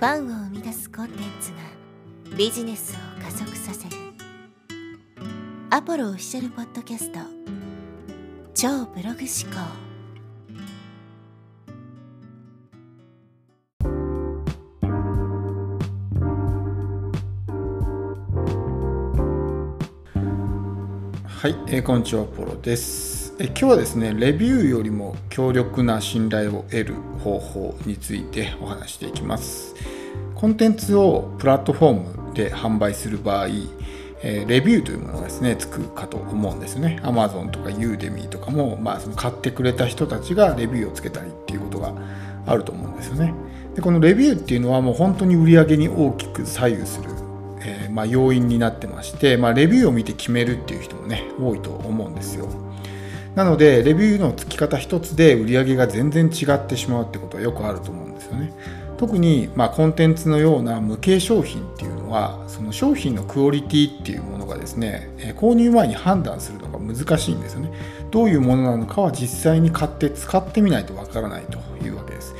ファンを生み出すコンテンツがビジネスを加速させる。アポロオフィシャルポッドキャスト。超ブログ思考。はい、えー、こんにちはポロです。え今日はですねレビューよりも強力な信頼を得る方法についてお話していきます。コンテンツをプラットフォームで販売する場合えレビューというものがですねつくかと思うんですね。Amazon とか Udemy とかも、まあ、その買ってくれた人たちがレビューをつけたりっていうことがあると思うんですよね。でこのレビューっていうのはもう本当に売り上げに大きく左右するえー、まあ、要因になってまして、まあ、レビューを見て決めるっていう人もね多いと思うんですよ。なのでレビューのつき方一つで売り上げが全然違ってしまうってことはよくあると思うんですよね。特に、まあ、コンテンツのような無形商品っていうのはその商品のクオリティっていうものがですね、購入前に判断するのが難しいんですよね。どういうものなのかは実際に買って使ってみないとわからないというわけです。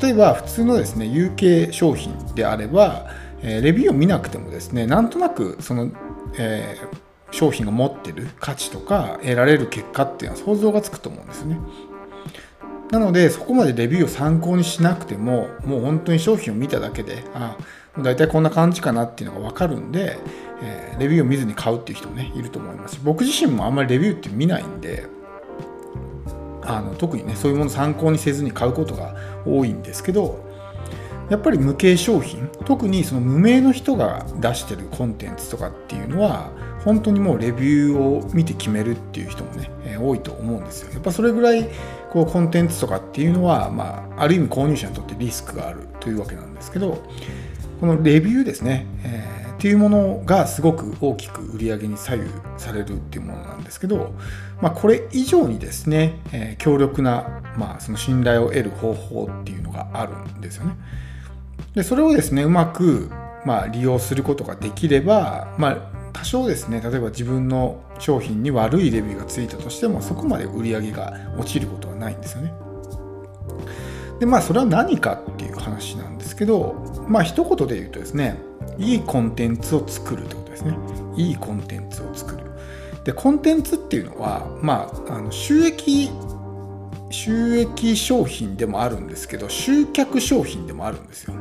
例えば普通のですね有形商品であればレビューを見なくてもですねなんとなくその、えー、商品が持ってる価値とか得られる結果っていうのは想像がつくと思うんですね。なのでそこまでレビューを参考にしなくてももう本当に商品を見ただけであ大体こんな感じかなっていうのが分かるんで、えー、レビューを見ずに買うっていう人もねいると思います。し僕自身もあんまりレビューって見ないんであの特にねそういうもの参考にせずに買うことが多いんですけどやっぱり無形商品特にその無名の人が出してるコンテンツとかっていうのは本当にもうレビューを見て決めるっていう人もね、え、多いと思うんですよやっぱそれぐらいこうコンテンツとかっていうのは、まあ、ある意味購入者にとってリスクがあるというわけなんですけどこのレビューですね、えー、っていうものがすごく大きく売り上げに左右されるっていうものなんですけど、まあ、これ以上にですね、えー、強力な、まあ、その信頼を得る方法っていうのがあるんですよね。でそれをですねうまく、まあ、利用することができれば、まあ、多少ですね例えば自分の商品に悪いレビューがついたとしてもそこまで売り上げが落ちることはないんですよね。でまあそれは何かっていう話なんですけどまあ一言で言うとですねいいコンテンツを作るってことですね。いいコンテンツを作る。でコンテンツっていうのはまああの収益収益商品でもあるんですけど集客商品でもあるんですよ。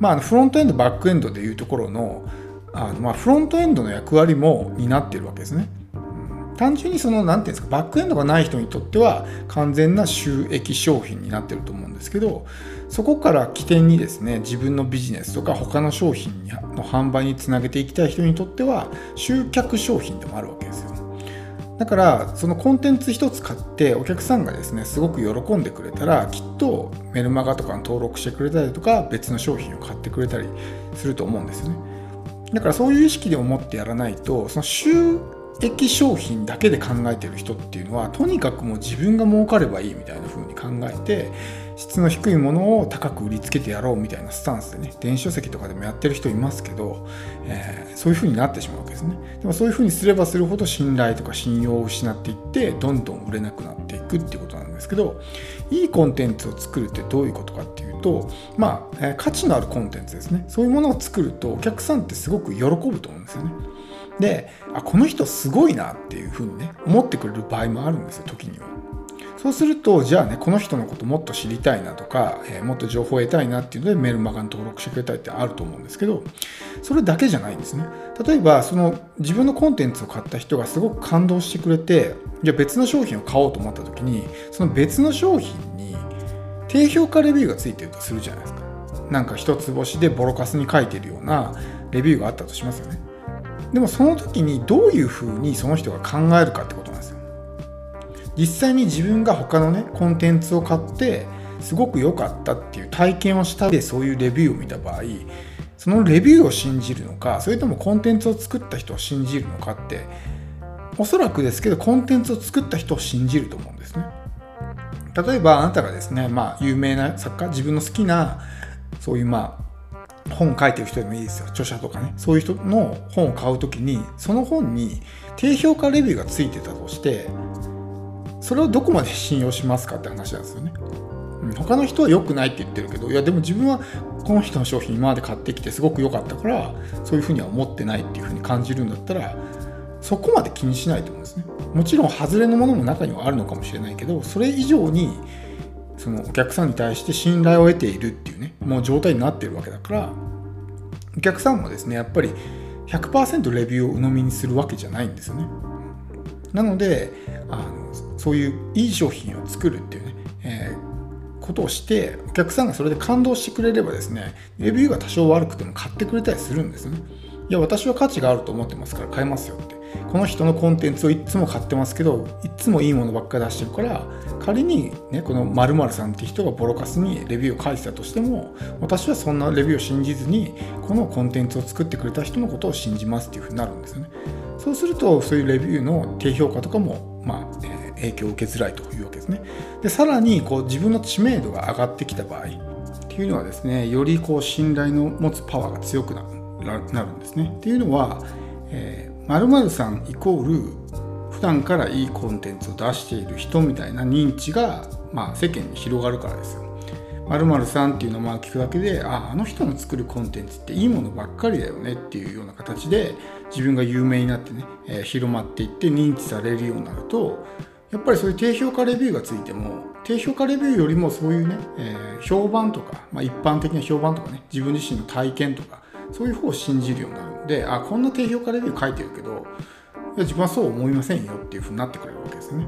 まあ、フロントエンドバックエンドでいうところのあの、まあ、フロントエンドの役割も担っているわけですね。単純にその何ていうんですかバックエンドがない人にとっては完全な収益商品になってると思うんですけどそこから起点にですね自分のビジネスとか他の商品の販売につなげていきたい人にとっては集客商品でもあるわけですよ。だからそのコンテンツ一つ買ってお客さんがですねすごく喜んでくれたらきっとメルマガとかに登録してくれたりとか別の商品を買ってくれたりすると思うんですよねだからそういう意識で思ってやらないとその収益商品だけで考えてる人っていうのはとにかくもう自分が儲かればいいみたいな風に考えて質の低いものを高く売りつけてやろうみたいなスタンスでね電子書籍とかでもやってる人いますけど、えー、そういう風になってしまうわけですね。でもそういう風にすればするほど信頼とか信用を失っていってどんどん売れなくなっていくっていうことなんですけどいいコンテンツを作るってどういうことかっていうとまあ、え、価値のあるコンテンツですね。そういうものを作るとお客さんってすごく喜ぶと思うんですよね。であこの人すごいなっていうふうにね思ってくれる場合もあるんですよ時には。そうするとじゃあねこの人のこともっと知りたいなとか、えー、もっと情報を得たいなっていうのでメールマガに登録してくれたいってあると思うんですけどそれだけじゃないんですね。例えばその自分のコンテンツを買った人がすごく感動してくれてじゃあ別の商品を買おうと思った時にその別の商品低評価レビューがついてるとするじゃないですかなんか一つ星でボロカスに書いてるようなレビューがあったとしますよねでもその時にどういうふうにその人が考えるかってことなんですよ。実際に自分が他のねコンテンツを買ってすごく良かったっていう体験をしたでそういうレビューを見た場合そのレビューを信じるのかそれともコンテンツを作った人を信じるのかっておそらくですけどコンテンツを作った人を信じると思うんですね。例えばあなたがですね、まあ、有名な作家自分の好きなそういうまあ本書いてる人でもいいですよ。著者とかね。そういう人の本を買う時にその本に低評価レビューがついてたとしてそれをどこまで信用しますかって話なんですよね。他の人は良くないって言ってるけどいやでも自分はこの人の商品今まで買ってきてすごく良かったからそういうふうには思ってないっていうふうに感じるんだったらそこまで気にしないと思うんですね。もちろん外れのものも中にはあるのかもしれないけどそれ以上にそのお客さんに対して信頼を得ているっていうねもう状態になってるわけだからお客さんもですねやっぱり100%レビューを鵜呑みにするわけじゃないんですよね。なのであのそういういい商品を作るっていうね、えー、ことをしてお客さんがそれで感動してくれればですねレビューが多少悪くても買ってくれたりするんですね。いや私は価値があると思ってますから買えますよって。この人のコンテンツをいつも買ってますけどいつもいいものばっかり出してるから仮にねこの〇〇さんって人がボロカスにレビューを書いてたとしても私はそんなレビューを信じずにこのコンテンツを作ってくれた人のことを信じますっていうふうになるんですよね。そうするとそういうレビューの低評価とかもまあ、えー、影響を受けづらいというわけですね。でさらにこう自分の知名度が上がってきた場合っていうのはですねよりこう信頼の持つパワーが強くなるんですね。っていうのは、えー〇〇さんイコール普段からいいコンテンツを出している人みたいな認知が、まあ、世間に広がるからですよ。〇〇さんっていう名前を聞くだけでああの人の作るコンテンツっていいものばっかりだよねっていうような形で自分が有名になってね、えー、広まっていって認知されるようになるとやっぱりそういう低評価レビューがついても低評価レビューよりもそういうね、えー、評判とか、まあ、一般的な評判とかね自分自身の体験とかそういう方を信じるようになるであこんな低評価レビュー書いてるけどいや自分はそう思いませんよっていうふうになってくれるわけですね。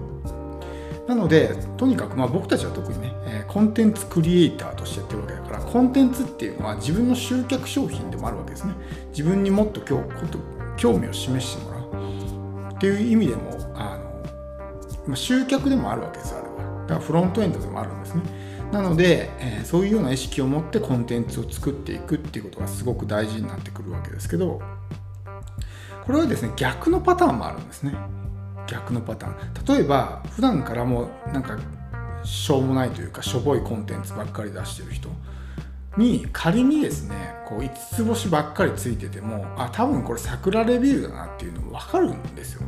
なのでとにかくまあ僕たちは特にね、コンテンツクリエイターとしてやってるわけだからコンテンツっていうのは自分の集客商品でもあるわけですね。自分にもっと興興味を示してもらう。っていう意味でもあの、集客でもあるわけですあれは。だからフロントエンドでもあるんですね。なので、えー、そういうような意識を持ってコンテンツを作っていくっていうことがすごく大事になってくるわけですけどこれはですね逆のパターンもあるんですね。逆のパターン。例えば普段からもうなんかしょうもないというかしょぼいコンテンツばっかり出してる人に仮にですねこう5つ星ばっかりついててもあ多分これ桜レビューだなっていうの分かるんですよ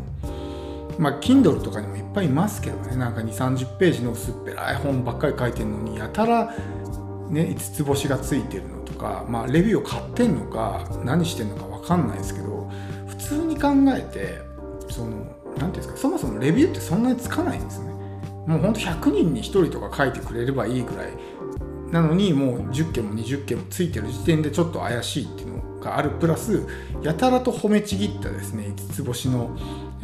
まあ、Kindle とかにもいっぱいいますけどね、なんか2、30ページの薄っぺらい本ばっかり書いてるのに、やたら、ね、5つ星がついてるのとか、まあ、レビューを買ってんのか、何してんのか分かんないですけど、普通に考えて、その、何て言うんですか、そもそもレビューってそんなにつかないんですね。もうほんと100人に1人とか書いてくれればいいぐらい。なのにもう10件も20件もついてる時点でちょっと怪しいっていうのがある。プラスやたらと褒めちぎったですね5つ星の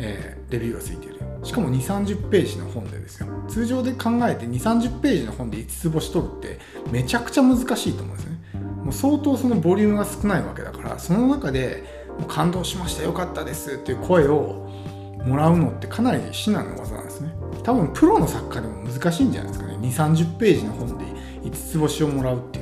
えー、レビューがついているしかも2 3 0ページの本でですよ。通常で考えて2 3 0ページの本で5つ星取るってめちゃくちゃ難しいと思うんですね。もう相当そのボリュームが少ないわけだからその中でもう感動しましたよかったですっていう声をもらうのってかなり至難の技なんですね。多分プロの作家でも難しいんじゃないですかね。2 3 0ページの本で5つ星をもらうっていう。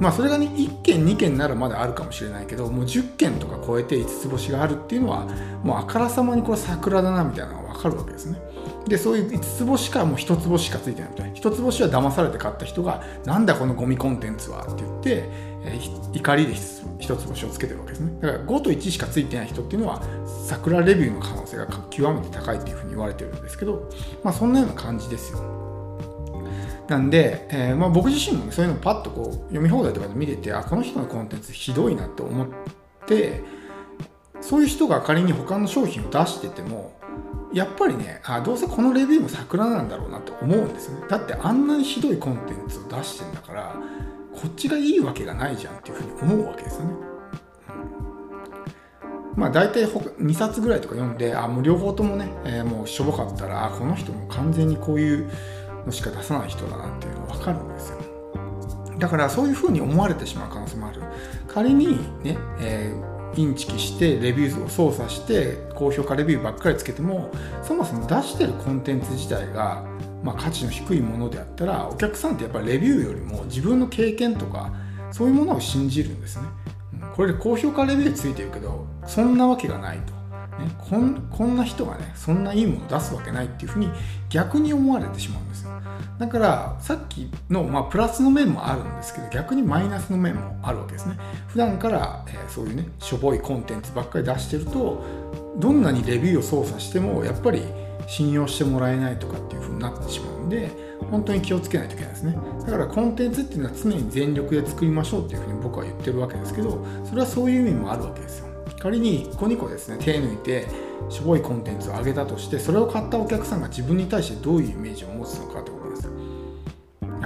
まあそれがね1件2件ならまだあるかもしれないけどもう10件とか超えて5つ星があるっていうのはもうあからさまにこれ桜だなみたいなのが分かるわけですね。でそういう5つ星かもう1つ星しかついてないみたいな。1つ星は騙されて買った人がなんだこのゴミコンテンツはって言って、えー、怒りで1つ星をつけてるわけですね。だから5と1しかついてない人っていうのは桜レビューの可能性が極めて高いっていうふうに言われてるんですけどまあそんなような感じですよ。なんで、えー、まあ、僕自身も、そういうのパッとこう読み放題とかで見ててあこの人のコンテンツひどいなって思ってそういう人が仮に他の商品を出しててもやっぱりねあどうせこのレビューも桜なんだろうなって思うんですよね。だってあんなにひどいコンテンツを出してんだからこっちがいいわけがないじゃんっていうふうに思うわけですよね、まあ大体2冊ぐらいとか読んであもう両方ともね、えー、もうしょぼかったらあこの人も完全にこういうのしか出さない人だなっていうのが分かるんですよ。だからそういうふうに思われてしまう可能性もある。仮にね、えー、インチキしてレビューを操作して高評価レビューばっかりつけてもそもそも出してるコンテンツ自体が、まあ、価値の低いものであったらお客さんってやっぱりレビューよりも自分の経験とかそういうものを信じるんですね。これで高評価レビューついてるけどそんなわけがないと。ね、こんこんな人がねそんないいものを出すわけないっていうふうに逆に思われてしまうんですよ。だからさっきの、まあ、プラスの面もあるんですけど逆にマイナスの面もあるわけですね。普段から、えー、そういうねしょぼいコンテンツばっかり出してるとどんなにレビューを操作してもやっぱり信用してもらえないとかっていう風になってしまうんで本当に気をつけないといけないですね。だからコンテンツっていうのは常に全力で作りましょうっていうふうに僕は言ってるわけですけどそれはそういう意味もあるわけですよ。仮に1個2個ですね手抜いてしょぼいコンテンツを上げたとしてそれを買ったお客さんが自分に対してどういうイメージを持つのかってことなんですよ。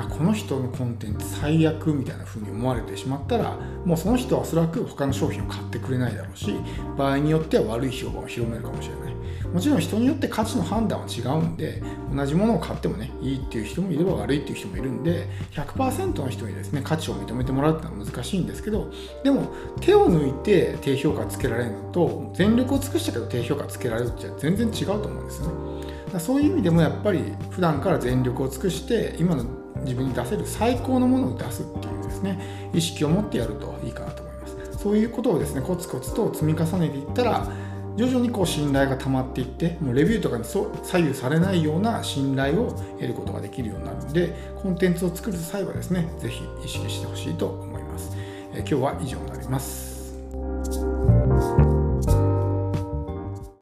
この人のコンテンツ最悪みたいな風に思われてしまったらもうその人はおそらく他の商品を買ってくれないだろうし場合によっては悪い評判を広めるかもしれない。もちろん人によって価値の判断は違うんで同じものを買ってもねいいっていう人もいれば悪いっていう人もいるんで100%の人にですね価値を認めてもらうってのは難しいんですけどでも手を抜いて低評価つけられるのと全力を尽くしたけど低評価つけられるって全然違うと思うんですよね。そういう意味でもやっぱり普段から全力を尽くして今の自分に出せる最高のものを出すっていうですね意識を持ってやるといいかなと思います。そういうことをですねコツコツと積み重ねていったら徐々にこう信頼が溜まっていってもうレビューとかに左右されないような信頼を得ることができるようになるのでコンテンツを作る際はですね是非意識してほしいと思います、え今日は以上になります。